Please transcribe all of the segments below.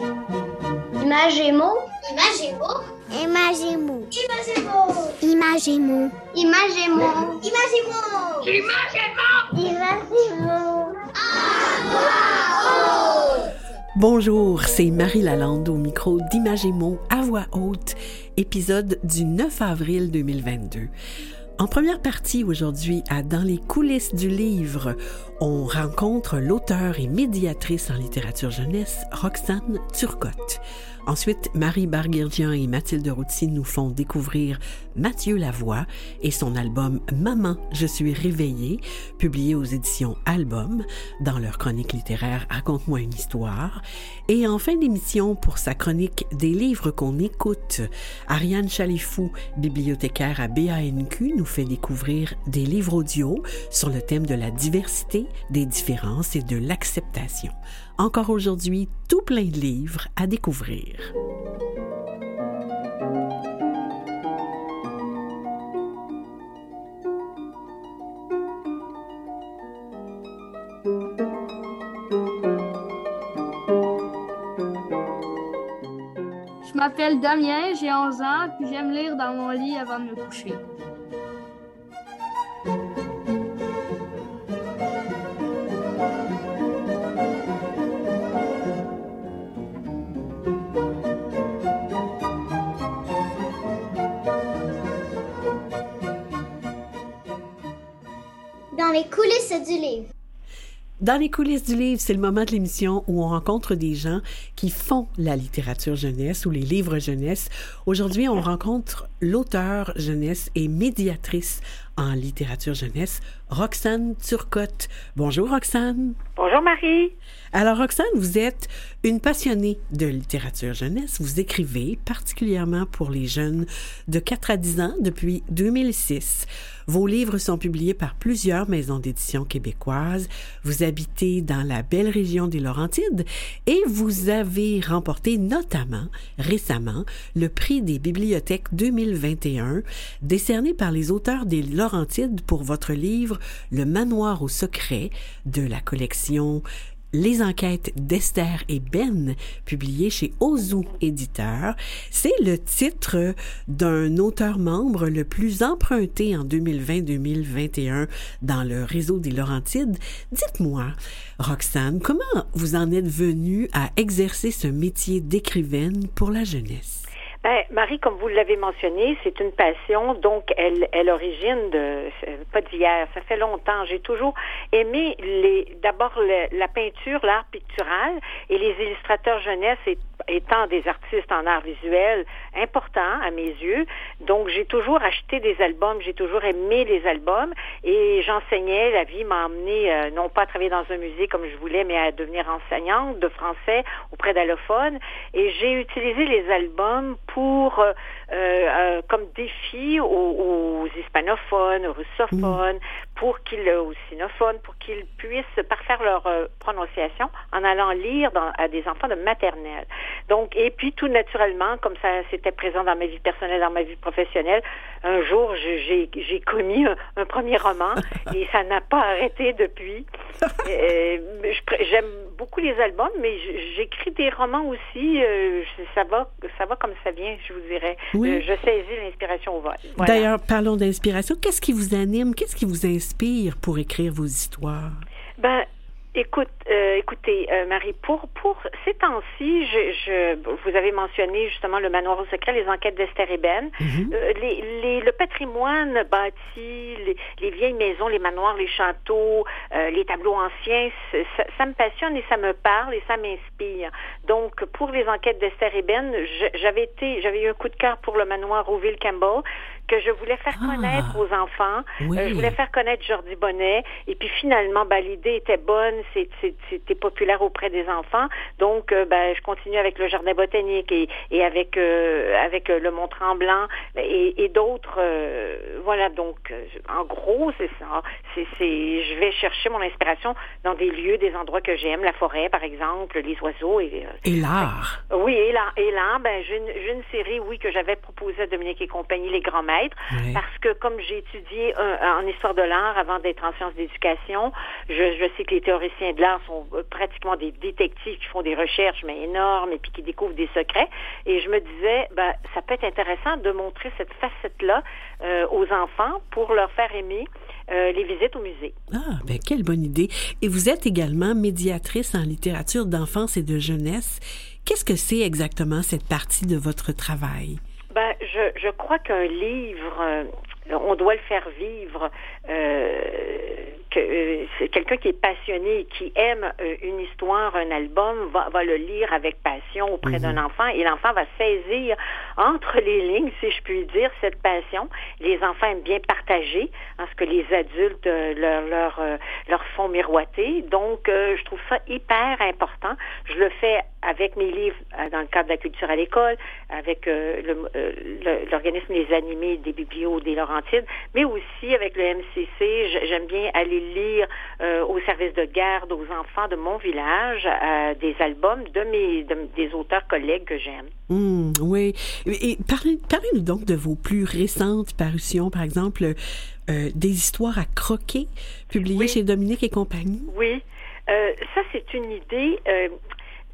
Imagémo. Imagémo. Imagémo. Imagémo. Imagémo. Imagémo. Imagémo. Imagémo. Bonjour, c'est Marie Lalande au micro d'Imagémo à voix haute, épisode du 9 avril 2022. En première partie aujourd'hui, à Dans les coulisses du livre, on rencontre l'auteur et médiatrice en littérature jeunesse, Roxane Turcotte. Ensuite, Marie Barguirgian et Mathilde Routy nous font découvrir Mathieu Lavoie et son album Maman, je suis réveillée, publié aux éditions Album. Dans leur chronique littéraire Raconte-moi une histoire. Et en fin d'émission, pour sa chronique Des livres qu'on écoute, Ariane Chalifou, bibliothécaire à BANQ, nous fait découvrir des livres audio sur le thème de la diversité, des différences et de l'acceptation. Encore aujourd'hui, tout plein de livres à découvrir. Je m'appelle Damien, j'ai 11 ans, puis j'aime lire dans mon lit avant de me coucher. Coulisses du livre. Dans les coulisses du livre, c'est le moment de l'émission où on rencontre des gens qui font la littérature jeunesse ou les livres jeunesse. Aujourd'hui, on rencontre l'auteur jeunesse et médiatrice en littérature jeunesse, Roxane Turcotte. Bonjour Roxane. Bonjour Marie. Alors Roxane, vous êtes une passionnée de littérature jeunesse. Vous écrivez particulièrement pour les jeunes de 4 à 10 ans depuis 2006. Vos livres sont publiés par plusieurs maisons d'édition québécoises. Vous habitez dans la belle région des Laurentides et vous avez remporté notamment récemment le prix des bibliothèques 2021 décerné par les auteurs des Laurentides pour votre livre Le manoir au secret de la collection les enquêtes d'Esther et Ben, publiées chez Ozu Éditeur. C'est le titre d'un auteur membre le plus emprunté en 2020-2021 dans le réseau des Laurentides. Dites-moi, Roxane, comment vous en êtes venue à exercer ce métier d'écrivaine pour la jeunesse? Ben, Marie, comme vous l'avez mentionné, c'est une passion, donc elle, elle origine de pas d'hier. Ça fait longtemps. J'ai toujours aimé les d'abord la peinture, l'art pictural et les illustrateurs jeunesse étant des artistes en art visuel importants à mes yeux. Donc j'ai toujours acheté des albums, j'ai toujours aimé les albums et j'enseignais. La vie m'a emmené euh, non pas à travailler dans un musée comme je voulais, mais à devenir enseignante de français auprès d'allophones. Et j'ai utilisé les albums pour euh, euh, comme défi aux, aux, hispanophones, aux russophones, pour qu'ils, aux sinophones, pour qu'ils puissent parfaire leur euh, prononciation en allant lire dans, à des enfants de maternelle. Donc, et puis tout naturellement, comme ça c'était présent dans ma vie personnelle, dans ma vie professionnelle, un jour j'ai, j'ai commis un, un, premier roman et ça n'a pas arrêté depuis. euh, j'aime beaucoup les albums, mais j'écris des romans aussi. Euh, ça va, ça va comme ça vient, je vous dirais. Oui. Euh, je saisis l'inspiration au vol. Voilà. D'ailleurs, parlons d'inspiration. Qu'est-ce qui vous anime? Qu'est-ce qui vous inspire pour écrire vos histoires? Ben, Écoute, euh, écoutez, euh, Marie, pour pour ces temps-ci, je, je, vous avez mentionné justement le manoir au secret, les enquêtes d'Esther et Ben, mm -hmm. euh, les, les, le patrimoine bâti, les, les, vieilles maisons, les manoirs, les châteaux, les tableaux anciens, ça, ça, me passionne et ça me parle et ça m'inspire. Donc, pour les enquêtes d'Esther et Ben, j'avais été, j'avais eu un coup de cœur pour le manoir Rouville Campbell que je voulais faire Ah. connaître aux enfants. Oui. je voulais faire connaître Jordi Bonnet. Et puis finalement, ben, l'idée était bonne, c'était populaire auprès des enfants. Donc, euh, ben, je continue avec le jardin botanique et, et avec euh, avec le Mont Tremblant et, et d'autres. Euh, voilà. Donc, en gros, c'est ça. C'est, je vais chercher mon inspiration dans des lieux, des endroits que j'aime, la forêt, par exemple, les oiseaux et. et l'art. Oui, et l'art. Et l'art. Ben, j'ai une, une, série, oui, que j'avais proposée à Dominique et compagnie, les grands parce que comme j'ai étudié euh, en histoire de l'art avant d'être en sciences d'éducation, je, je sais que les théoriciens de l'art sont euh, pratiquement des détectives qui font des recherches, mais énormes, et puis qui découvrent des secrets. Et je me disais, ben, ça peut être intéressant de montrer cette facette-là euh, aux enfants pour leur faire aimer euh, les visites au musée. Ah, ben quelle bonne idée. Et vous êtes également médiatrice en littérature d'enfance et de jeunesse. Qu'est-ce que c'est exactement cette partie de votre travail? Je, je crois qu'un livre, euh, on doit le faire vivre. Euh, que euh, c'est quelqu'un qui est passionné, qui aime euh, une histoire, un album, va, va le lire avec passion auprès d'un enfant et l'enfant va saisir entre les lignes, si je puis dire, cette passion. Les enfants aiment bien partager hein, ce que les adultes euh, leur, leur, euh, leur font miroiter. Donc, euh, je trouve ça hyper important. Je le fais avec mes livres euh, dans le cadre de la culture à l'école, avec euh, le- euh, le- l'organisme Les Animés des Biblios des Laurentides, mais aussi avec le MCC. J'aime bien aller lire euh, au service de garde aux enfants de mon village euh, des albums de mes de- des auteurs collègues que j'aime. Hmm, oui. Et parlez, parlez-nous donc de vos plus récentes parutions, par exemple, euh, des histoires à croquer, publiées Oui. chez Dominique et compagnie. Oui, ça c'est une idée.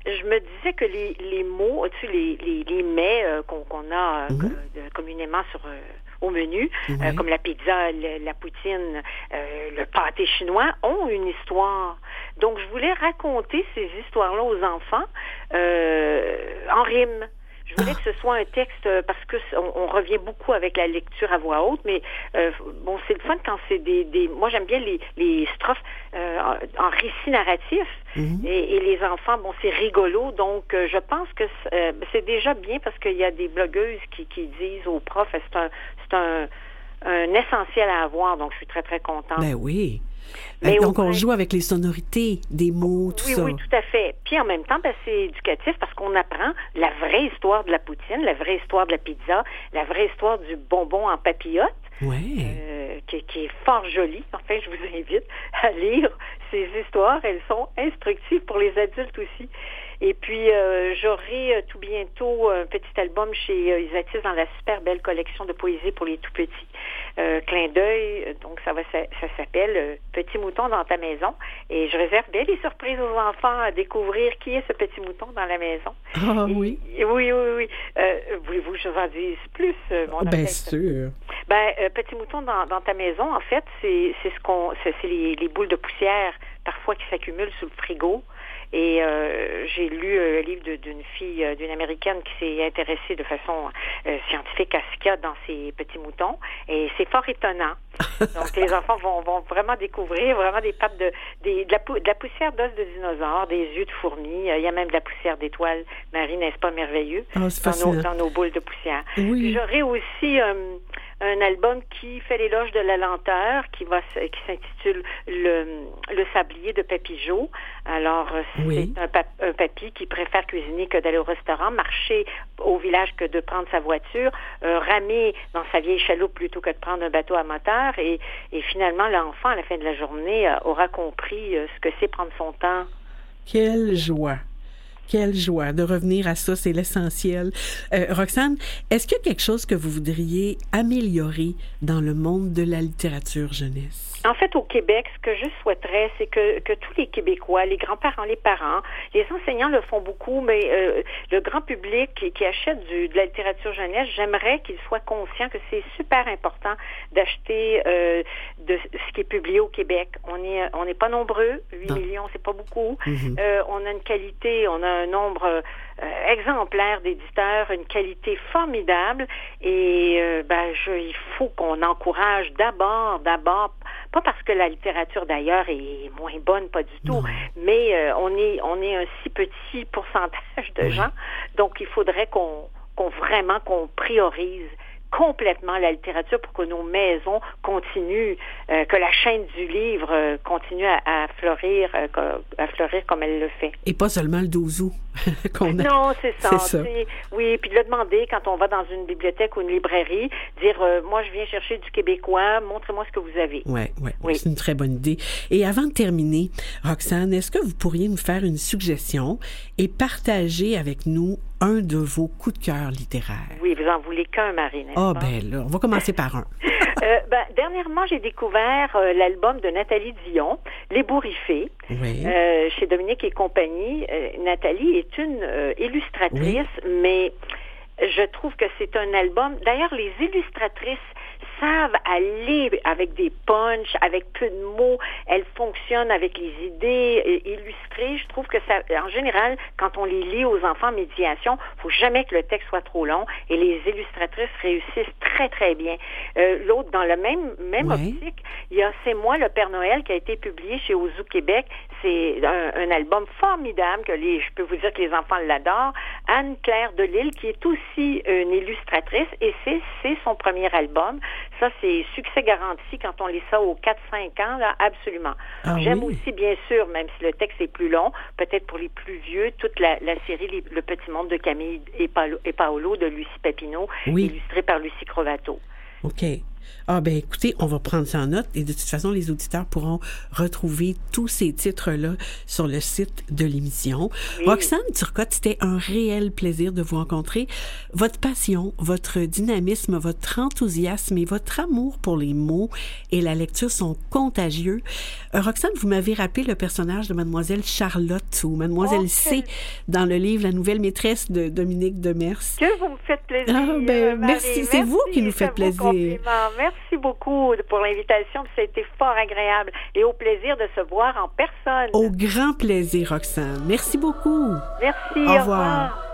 je me disais que les, les mots, tu les, les, les mets euh, qu'on qu'on a euh, Mhm. communément sur euh, au menu, euh, Ouais. comme la pizza, le- la poutine, euh, le pâté chinois, ont une histoire. Donc je voulais raconter ces histoires-là aux enfants euh, en rime. Je voulais que ce soit un texte euh, parce que on, on revient beaucoup avec la lecture à voix haute, mais euh, bon, c'est le fun quand c'est des, des. Moi, j'aime bien les, les strophes euh, en, en récit narratif. Mhm. Et, et les enfants, bon, c'est rigolo. Donc, euh, je pense que c'est c'est déjà bien parce qu'il y a des blogueuses qui, qui disent aux profs, c'est un, c'est un, un essentiel à avoir. Donc, je suis très, très contente. Ben oui. Mais donc, on joue avec les sonorités des mots, tout oui, ça. oui, tout à fait. Puis en même temps, ben, c'est éducatif parce qu'on apprend la vraie histoire de la poutine, la vraie histoire de la pizza, la vraie histoire du bonbon en papillote, euh, qui, qui est fort jolie. Enfin, je vous invite à lire ces histoires. Elles sont instructives pour les adultes aussi. Et puis, euh, j'aurai euh, tout bientôt un petit album chez euh, Isatis dans la super belle collection de poésie pour les tout petits. Euh, clin d'œil, euh, donc ça va ça, ça s'appelle euh, Petit mouton dans ta maison. Et je réserve bien des surprises aux enfants à découvrir qui est ce petit mouton dans la maison. Ah Et- oui. oui, oui, oui. Euh, Voulez-vous que je vous en dise plus? euh, mon Bien sûr. Ben, euh, petit mouton dans, dans ta maison, en fait, c'est c'est ce qu'on, c'est c'est les, les boules de poussière parfois qui s'accumulent sous le frigo. Et euh, j'ai lu euh, le livre d'une fille, euh, d'une américaine qui s'est intéressée de façon euh, scientifique à ce qu'il y a dans ces petits moutons. Et c'est fort étonnant. Donc les enfants vont, vont vraiment découvrir vraiment des pattes de, des, de, la, pou- de la poussière d'os de dinosaures, des yeux de fourmis. Euh, Il y a même de la poussière d'étoiles. Marie, n'est-ce pas merveilleux? Ah, dans, nos, dans nos boules de poussière. Oui. Puis J'aurai aussi euh, un album qui fait l'éloge de la lenteur, qui va qui s'intitule le, le sablier de Papy-Jo. Alors euh, c'est Oui. un, pap- un papy qui préfère cuisiner que d'aller au restaurant, marcher au village que de prendre sa voiture, euh, ramer dans sa vieille chaloupe plutôt que de prendre un bateau à moteur. Et, et finalement, l'enfant, à la fin de la journée, euh, aura compris ce que c'est prendre son temps. Quelle joie. Quelle joie de revenir à ça, c'est l'essentiel. Euh, Roxane, est-ce qu'il y a quelque chose que vous voudriez améliorer dans le monde de la littérature jeunesse? En fait, au Québec, ce que je souhaiterais, c'est que, que tous les Québécois, les grands-parents, les parents, les enseignants le font beaucoup, mais euh, le grand public qui, qui achète du, de la littérature jeunesse, j'aimerais qu'il soit conscient que c'est super important d'acheter euh, de ce qui est publié au Québec. On est on n'est pas nombreux, 8 Non. millions, c'est pas beaucoup. Mhm. Euh, on a une qualité, on a un nombre euh, exemplaire d'éditeurs, une qualité formidable. Et euh, ben, je, il faut qu'on encourage d'abord, d'abord, pas parce que la littérature d'ailleurs est moins bonne, pas du tout, Non. mais euh, on est on est un si petit pourcentage de Oui. gens, donc il faudrait qu'on qu'on vraiment qu'on priorise complètement la littérature pour que nos maisons continuent, euh, que la chaîne du livre euh, continue à, à fleurir, euh, à fleurir comme elle le fait. Et pas seulement le 12 août. qu'on a. Non, c'est ça. Ça. Oui, puis de le demander quand on va dans une bibliothèque ou une librairie, dire moi je viens chercher du québécois, montrez-moi ce que vous avez. Ouais, ouais, Oui. c'est une très bonne idée. Et avant de terminer, Roxane, est-ce que vous pourriez nous faire une suggestion et partager avec nous un de vos coups de cœur littéraires? Oui, vous en voulez qu'un, Marie, n'est-ce Ah pas? ben là, on va commencer par un. Euh, ben, dernièrement, j'ai découvert euh, l'album de Nathalie Dion, Les Bourriffés, Oui. euh, chez Dominique et compagnie. Nathalie est une illustratrice, mais je trouve que c'est un album. D'ailleurs, les illustratrices savent aller avec des punchs, avec peu de mots. Elles fonctionnent avec les idées illustrées. Je trouve que ça, en général, quand on les lit aux enfants en médiation, faut jamais que le texte soit trop long et les illustratrices réussissent très, très bien. Euh, L'autre, dans le même, même optique, il y a C'est moi le Père Noël qui a été publié chez Ozu Québec. C'est un, un album formidable que les, je peux vous dire que les enfants l'adorent. Anne-Claire Delille, qui est aussi une illustratrice, et c'est, son premier album. Ça, c'est succès garanti quand on lit ça aux 4-5 ans, là, absolument. Ah J'aime oui? aussi, bien sûr, même si le texte est plus long, peut-être pour les plus vieux, toute la, la série Les- Le Petit Monde de Camille et Paolo, et Paolo de Lucie Papineau, Oui. illustré par Lucie Crovato. OK. Ah ben écoutez, on va prendre ça en note et de toute façon, les auditeurs pourront retrouver tous ces titres-là sur le site de l'émission. Oui. Roxane Turcotte, c'était un réel plaisir de vous rencontrer. Votre passion, votre dynamisme, votre enthousiasme et votre amour pour les mots et la lecture sont contagieux. Euh, Roxane, vous m'avez rappelé le personnage de Mademoiselle Charlotte ou Mademoiselle Oh, C dans le livre La nouvelle maîtresse de Dominique Demers. Que vous me faites plaisir. Ah, ben, merci. C'est vous qui nous faites plaisir. Merci beaucoup pour l'invitation. puis Ça a été fort agréable et au plaisir de se voir en personne. Au grand plaisir, Roxane. Merci beaucoup. Merci. Au revoir.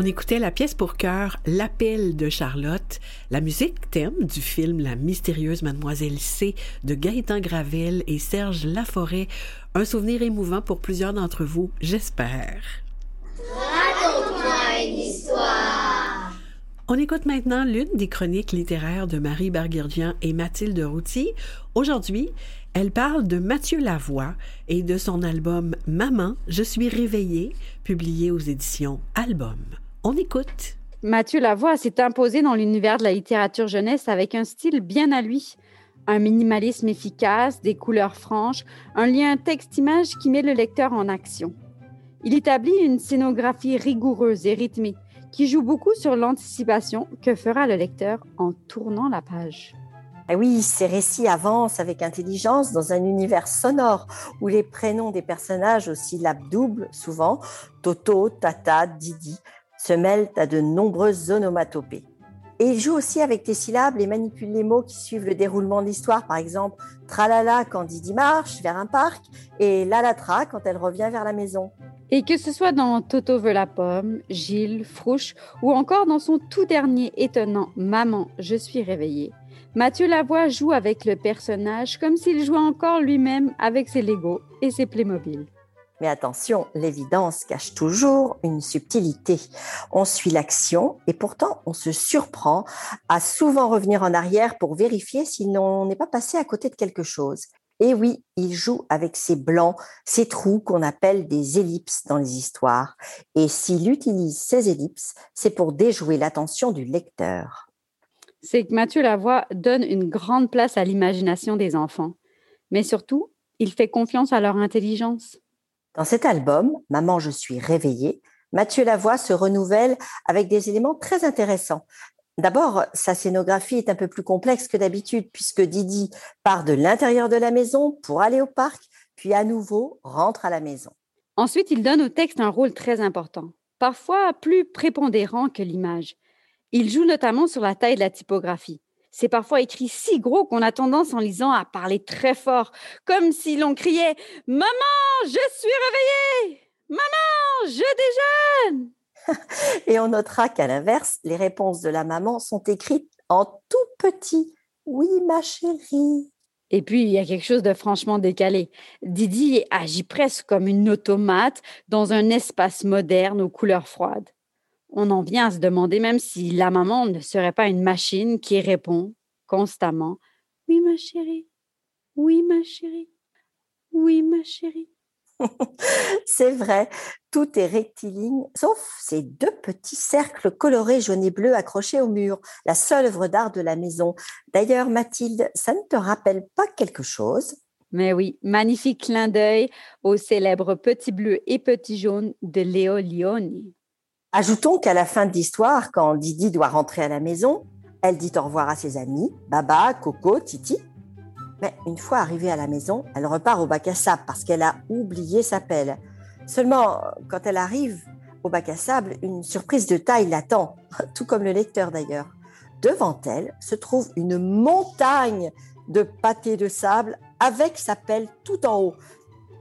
On écoutait la pièce pour chœur L'appel de Charlotte, la musique thème du film La mystérieuse mademoiselle C de Gaëtan Gravel et Serge Laforêt. Un souvenir émouvant pour plusieurs d'entre vous, j'espère. Raconte-moi une histoire. On écoute maintenant l'une des chroniques littéraires de Marie Barguirdian et Mathilde Routy. Aujourd'hui, elle parle de Mathieu Lavoie et de son album Maman, je suis réveillée, publié aux éditions Album. On écoute. Mathieu Lavoie s'est imposé dans l'univers de la littérature jeunesse avec un style bien à lui. Un minimalisme efficace, des couleurs franches, un lien texte-image qui met le lecteur en action. Il établit une scénographie rigoureuse et rythmée qui joue beaucoup sur l'anticipation que fera le lecteur en tournant la page. Eh oui, ces récits avancent avec intelligence dans un univers sonore où les prénoms des personnages aux syllabes doubles, souvent Toto, Tata, Didi, se mêlent à de nombreuses onomatopées. Et il joue aussi avec les syllabes et manipule les mots qui suivent le déroulement de l'histoire. Par exemple, tralala quand Didi marche vers un parc et lalatra quand elle revient vers la maison. Et que ce soit dans Toto veut la pomme, Gilles, Frouche ou encore dans son tout dernier étonnant Maman, je suis réveillée, Mathieu Lavoie joue avec le personnage comme s'il jouait encore lui-même avec ses Legos et ses Playmobil. Mais attention, l'évidence cache toujours une subtilité. On suit l'action et pourtant on se surprend à souvent revenir en arrière pour vérifier si l'on n'est pas passé à côté de quelque chose. Et oui, il joue avec ces blancs, ces trous qu'on appelle des ellipses dans les histoires. Et s'il utilise ces ellipses, c'est pour déjouer l'attention du lecteur. C'est que Mathieu Lavoie donne une grande place à l'imagination des enfants. Mais surtout, il fait confiance à leur intelligence. Dans cet album, Maman, je suis réveillée, Mathieu Lavoie se renouvelle avec des éléments très intéressants. D'abord, sa scénographie est un peu plus complexe que d'habitude puisque Didi part de l'intérieur de la maison pour aller au parc, puis à nouveau rentre à la maison. Ensuite, il donne au texte un rôle très important, parfois plus prépondérant que l'image. Il joue notamment sur la taille de la typographie. C'est parfois écrit si gros qu'on a tendance en lisant à parler très fort, comme si l'on criait Maman, je suis réveillée Maman, je déjeune Et on notera qu'à l'inverse, les réponses de la maman sont écrites en tout petit. Oui, ma chérie. Et puis, il y a quelque chose de franchement décalé. Didi agit presque comme une automate dans un espace moderne aux couleurs froides. On en vient à se demander même si la maman ne serait pas une machine qui répond constamment Oui, ma chérie. Oui, ma chérie. Oui, ma chérie. C'est vrai, tout est rectiligne, sauf ces deux petits cercles colorés jaune et bleu accrochés au mur, la seule œuvre d'art de la maison. D'ailleurs, Mathilde, ça ne te rappelle pas quelque chose? Mais oui, magnifique clin d'œil au célèbre petit bleu et petit jaune de Léo Lioni. Ajoutons qu'à la fin de l'histoire, quand Didi doit rentrer à la maison, elle dit au revoir à ses amis, Baba, Coco, Titi. Mais une fois arrivée à la maison, elle repart au bac à sable parce qu'elle a oublié sa pelle. Seulement, quand elle arrive au bac à sable, une surprise de taille l'attend, tout comme le lecteur d'ailleurs. Devant elle se trouve une montagne de pâté de sable avec sa pelle tout en haut.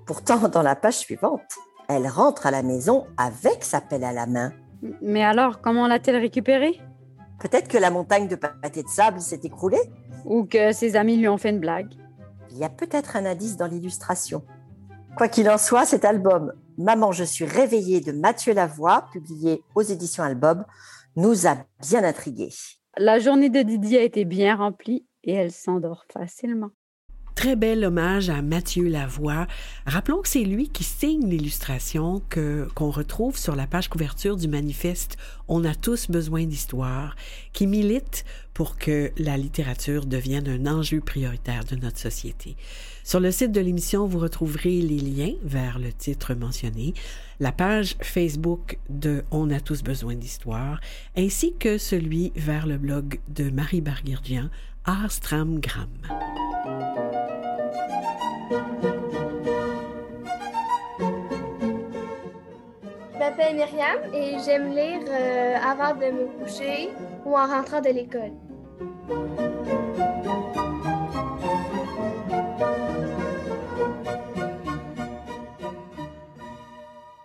Pourtant, dans la page suivante, elle rentre à la maison avec sa pelle à la main. Mais alors, comment l'a-t-elle récupérée? Peut-être que la montagne de pâté de sable s'est écroulée. Ou que ses amis lui ont fait une blague. Il y a peut-être un indice dans l'illustration. Quoi qu'il en soit, cet album Maman, je suis réveillée de Mathieu Lavoie, publié aux éditions Album, nous a bien intrigués. La journée de Didi a été bien remplie et elle s'endort facilement. Très bel hommage à Mathieu Lavoie. Rappelons que c'est lui qui signe l'illustration que qu'on retrouve sur la page couverture du manifeste On a tous besoin d'histoire, qui milite pour que la littérature devienne un enjeu prioritaire de notre société. Sur le site de l'émission, vous retrouverez les liens vers le titre mentionné, la page Facebook de On a tous besoin d'histoire, ainsi que celui vers le blog de Marie Barguirdian, Arstramgram. Je m'appelle Myriam et j'aime lire euh, avant de me coucher ou en rentrant de l'école.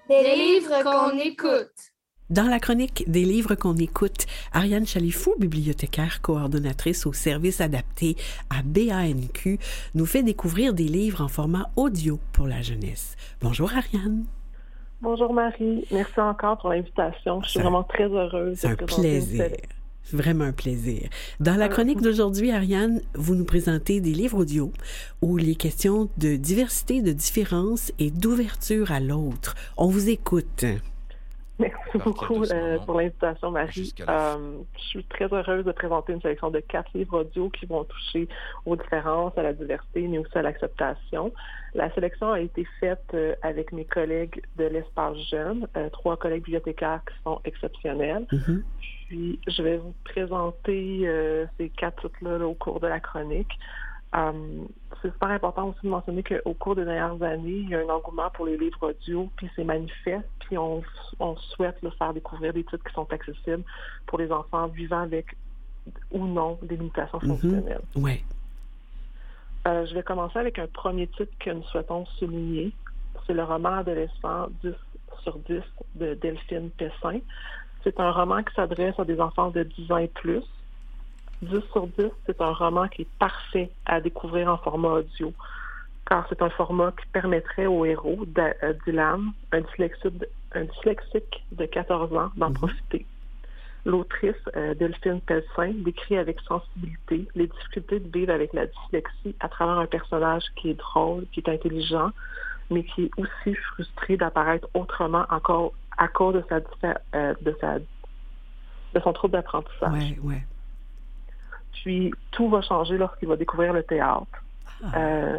Des livres qu'on écoute. Dans la chronique des livres qu'on écoute, Ariane Chalifou, bibliothécaire coordonnatrice au service adapté à BANQ, nous fait découvrir des livres en format audio pour la jeunesse. Bonjour Ariane. Bonjour Marie, merci encore pour l'invitation. Je suis vraiment très heureuse. C'est un plaisir. Vraiment un plaisir. Dans la chronique d'aujourd'hui, Ariane, vous nous présentez des livres audio où les questions de diversité, de différence et d'ouverture à l'autre. On vous écoute. Merci beaucoup euh, pour l'invitation, Marie. Euh, je suis très heureuse de présenter une sélection de quatre livres audio qui vont toucher aux différences, à la diversité, mais aussi à l'acceptation. La sélection a été faite euh, avec mes collègues de l'espace jeune, trois collègues bibliothécaires qui sont exceptionnels. Mm-hmm. Puis, je vais vous présenter ces quatre titres-là au cours de la chronique. Um, c'est super important aussi de mentionner qu'au cours des dernières années, il y a un engouement pour les livres audio, puis c'est manifeste, puis on, souhaite le faire découvrir des titres qui sont accessibles pour les enfants vivant avec ou non des limitations mm-hmm. fonctionnelles. Ouais. Euh, je vais commencer avec un premier titre que nous souhaitons souligner. C'est le roman adolescent 10 sur 10 de Delphine Pessin. C'est un roman qui s'adresse à des enfants de 10 ans et plus 10 sur 10, c'est un roman qui est parfait à découvrir en format audio, car c'est un format qui permettrait au héros, euh, Dylan, un dyslexique, de 14 ans, d'en mhm. profiter. L'autrice euh, Delphine Pelsin décrit avec sensibilité les difficultés de vivre avec la dyslexie à travers un personnage qui est drôle, qui est intelligent, mais qui est aussi frustré d'apparaître autrement encore à cause de sa, euh, de sa de son trouble d'apprentissage. Ouais, ouais. Puis tout va changer lorsqu'il va découvrir le théâtre. Ah. Euh,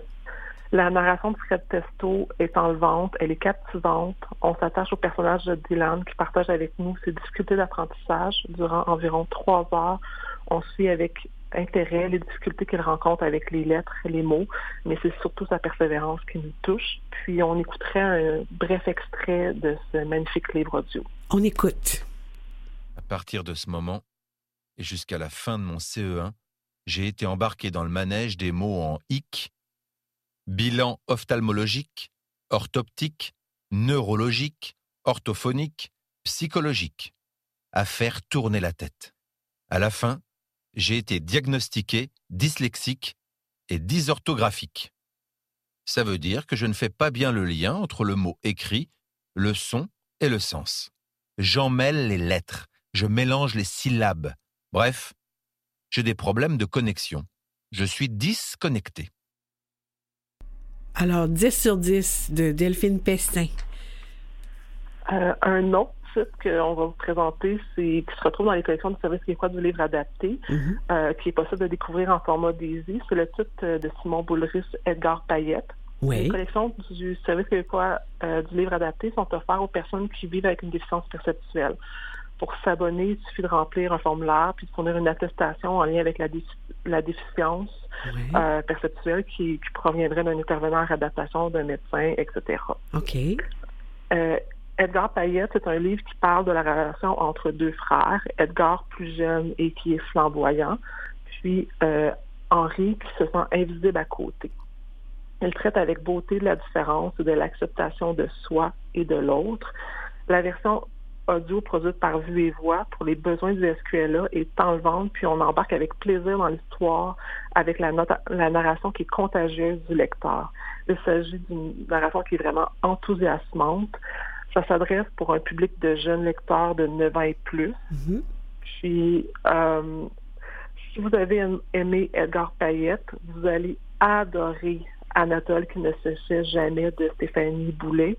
la narration de Fred Testo est enlevante, elle est captivante. On s'attache au personnage de Dylan qui partage avec nous ses difficultés d'apprentissage durant environ trois heures. On suit avec intérêt les difficultés qu'il rencontre avec les lettres et les mots, mais c'est surtout sa persévérance qui nous touche. Puis on écouterait un bref extrait de ce magnifique livre audio. On écoute. À partir de ce moment, et jusqu'à la fin de mon CE1, j'ai été embarqué dans le manège des mots en hic, bilan ophtalmologique, orthoptique, neurologique, orthophonique, psychologique, à faire tourner la tête. À la fin, j'ai été diagnostiqué dyslexique et dysorthographique. Ça veut dire que je ne fais pas bien le lien entre le mot écrit, le son et le sens. J'en mêle les lettres, je mélange les syllabes, Bref, j'ai des problèmes de connexion. Je suis disconnecté. Alors, 10 sur 10 de Delphine Pestin. Euh, un autre titre qu'on va vous présenter, c'est qui se retrouve dans les collections du service québécois du livre adapté, mm-hmm. euh, qui est possible de découvrir en format Daisy. C'est le titre de Simon Boulris, Edgar Payette. Oui. Les collections du service québécois euh, du livre adapté sont offertes aux personnes qui vivent avec une déficience perceptuelle pour s'abonner, il suffit de remplir un formulaire puis de fournir une attestation en lien avec la, la déficience euh, perceptuelle qui, proviendrait d'un intervenant en adaptation, d'un médecin, etc. OK. Euh, Edgar Payette, c'est un livre qui parle de la relation entre deux frères, Edgar plus jeune et qui est flamboyant, puis euh, Henri qui se sent invisible à côté. Elle traite avec beauté de la différence et de l'acceptation de soi et de l'autre. La version audio produite par Vue et Voix pour les besoins du SQLA est en vente, puis on embarque avec plaisir dans l'histoire avec la, la narration qui est contagieuse du lecteur. Il s'agit d'une narration qui est vraiment enthousiasmante. Ça s'adresse pour un public de jeunes lecteurs de 9 ans et plus. Mm-hmm. Puis, euh, si vous avez aimé Edgar Payette, vous allez adorer Anatole qui ne se fait jamais de Stéphanie Boulet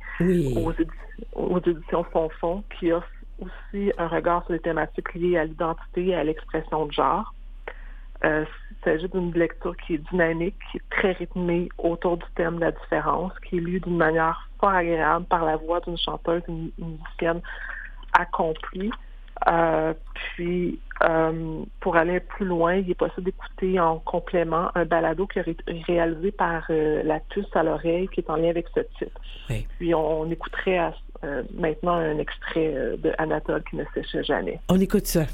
aux, éditions Fonfon, qui offre aussi un regard sur les thématiques liées à l'identité et à l'expression de genre. Euh, il s'agit d'une lecture qui est dynamique, qui est très rythmée autour du thème de la différence, qui est lue d'une manière fort agréable par la voix d'une chanteuse, une musicienne accomplie. Euh, puis, euh, pour aller plus loin, il est possible d'écouter en complément un balado qui est réalisé par euh, la puce à l'oreille qui est en lien avec ce titre. Puis, on, écouterait maintenant un extrait de Anatole qui ne séchait jamais. On écoute ça.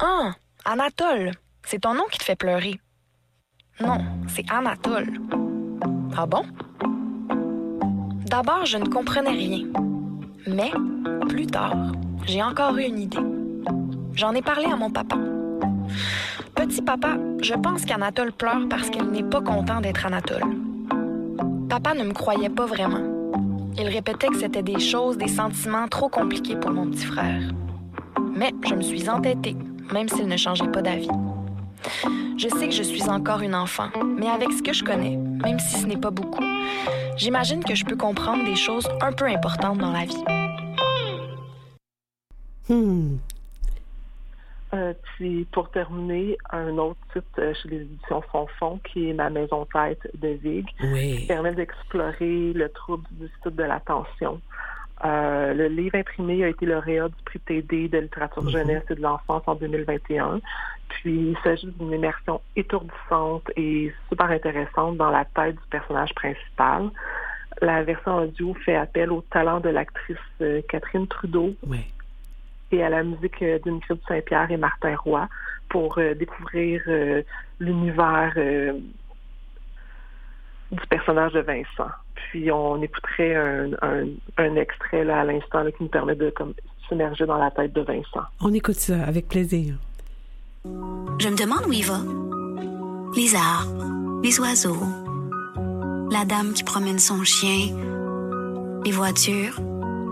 Ah, Anatole, c'est ton nom qui te fait pleurer. Non, c'est Anatole. Ah bon? D'abord, je ne comprenais rien. Mais, plus tard, j'ai encore eu une idée. J'en ai parlé à mon papa. Petit papa, je pense qu'Anatole pleure parce qu'il n'est pas content d'être Anatole. Papa ne me croyait pas vraiment. Il répétait que c'était des choses, des sentiments trop compliqués pour mon petit frère. Mais je me suis entêtée, même s'il ne changeait pas d'avis. Je sais que je suis encore une enfant, mais avec ce que je connais, même si ce n'est pas beaucoup, j'imagine que je peux comprendre des choses un peu importantes dans la vie. Hmm. Euh, puis pour terminer, un autre titre euh, chez les éditions Fonfon qui est Ma maison tête de Vig, qui permet d'explorer le trouble du site de l'attention. Euh, le livre imprimé a été lauréat du prix TD de littérature mhm. jeunesse et de l'enfance en 2021. Puis il s'agit d'une immersion étourdissante et super intéressante dans la tête du personnage principal. La version audio fait appel au talent de l'actrice euh, Catherine Trudeau et à la musique euh, d'Ingrid Saint-Pierre et Martin Roy pour découvrir l'univers du personnage de Vincent. Puis on écouterait un, extrait là, à l'instant qui nous permet de comme, s'immerger dans la tête de Vincent. On écoute ça avec plaisir. Je me demande où il va. Les arbres, les oiseaux, la dame qui promène son chien, les voitures,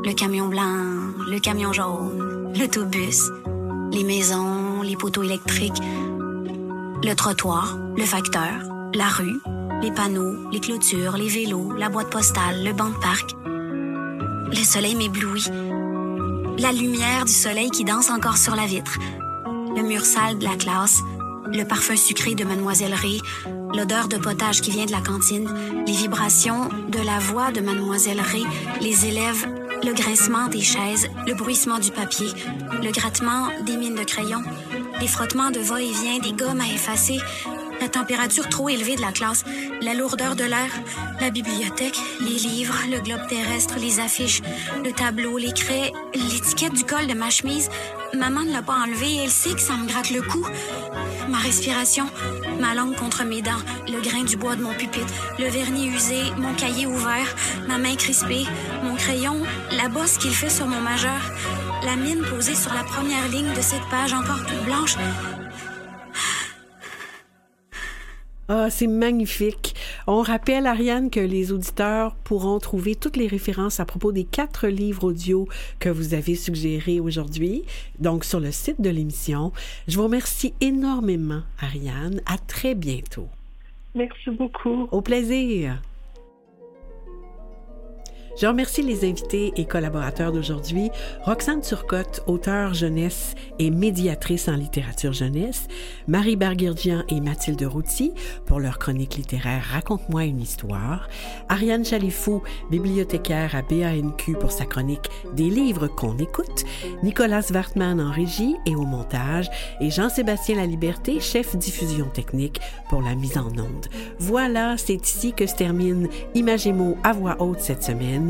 le camion blanc, le camion jaune, l'autobus, les maisons, les poteaux électriques, le trottoir, le facteur, la rue, les panneaux, les clôtures, les vélos, la boîte postale, le banc de parc. Le soleil m'éblouit. La lumière du soleil qui danse encore sur la vitre. Le mur sale de la classe. Le parfum sucré de Mademoiselle Ré. L'odeur de potage qui vient de la cantine. Les vibrations de la voix de Mademoiselle Ré. Les élèves. Le grincement des chaises. Le bruissement du papier. Le grattement des mines de crayon. Les frottements de va-et-vient des gommes à effacer la température trop élevée de la classe, la lourdeur de l'air, la bibliothèque, les livres, le globe terrestre, les affiches, le tableau, les craies, l'étiquette du col de ma chemise. Maman ne l'a pas enlevé, elle sait que ça me gratte le cou. Ma respiration, ma langue contre mes dents, le grain du bois de mon pupitre, le vernis usé, mon cahier ouvert, ma main crispée, mon crayon, la bosse qu'il fait sur mon majeur, la mine posée sur la première ligne de cette page encore toute blanche, Ah, c'est magnifique. On rappelle, Ariane, que les auditeurs pourront trouver toutes les références à propos des quatre livres audio que vous avez suggérés aujourd'hui, donc sur le site de l'émission. Je vous remercie énormément, Ariane. À très bientôt. Merci beaucoup. Au plaisir. Je remercie les invités et collaborateurs d'aujourd'hui. Roxane Turcotte, auteure jeunesse et médiatrice en littérature jeunesse. Marie Barguirdian et Mathilde Routy pour leur chronique littéraire Raconte-moi une histoire. Ariane Chalifou, bibliothécaire à BANQ pour sa chronique Des livres qu'on écoute. Nicolas Wartman en régie et au montage. Et Jean-Sébastien Laliberté, chef diffusion technique pour la mise en onde. Voilà, c'est ici que se termine Imagémo à voix haute cette semaine.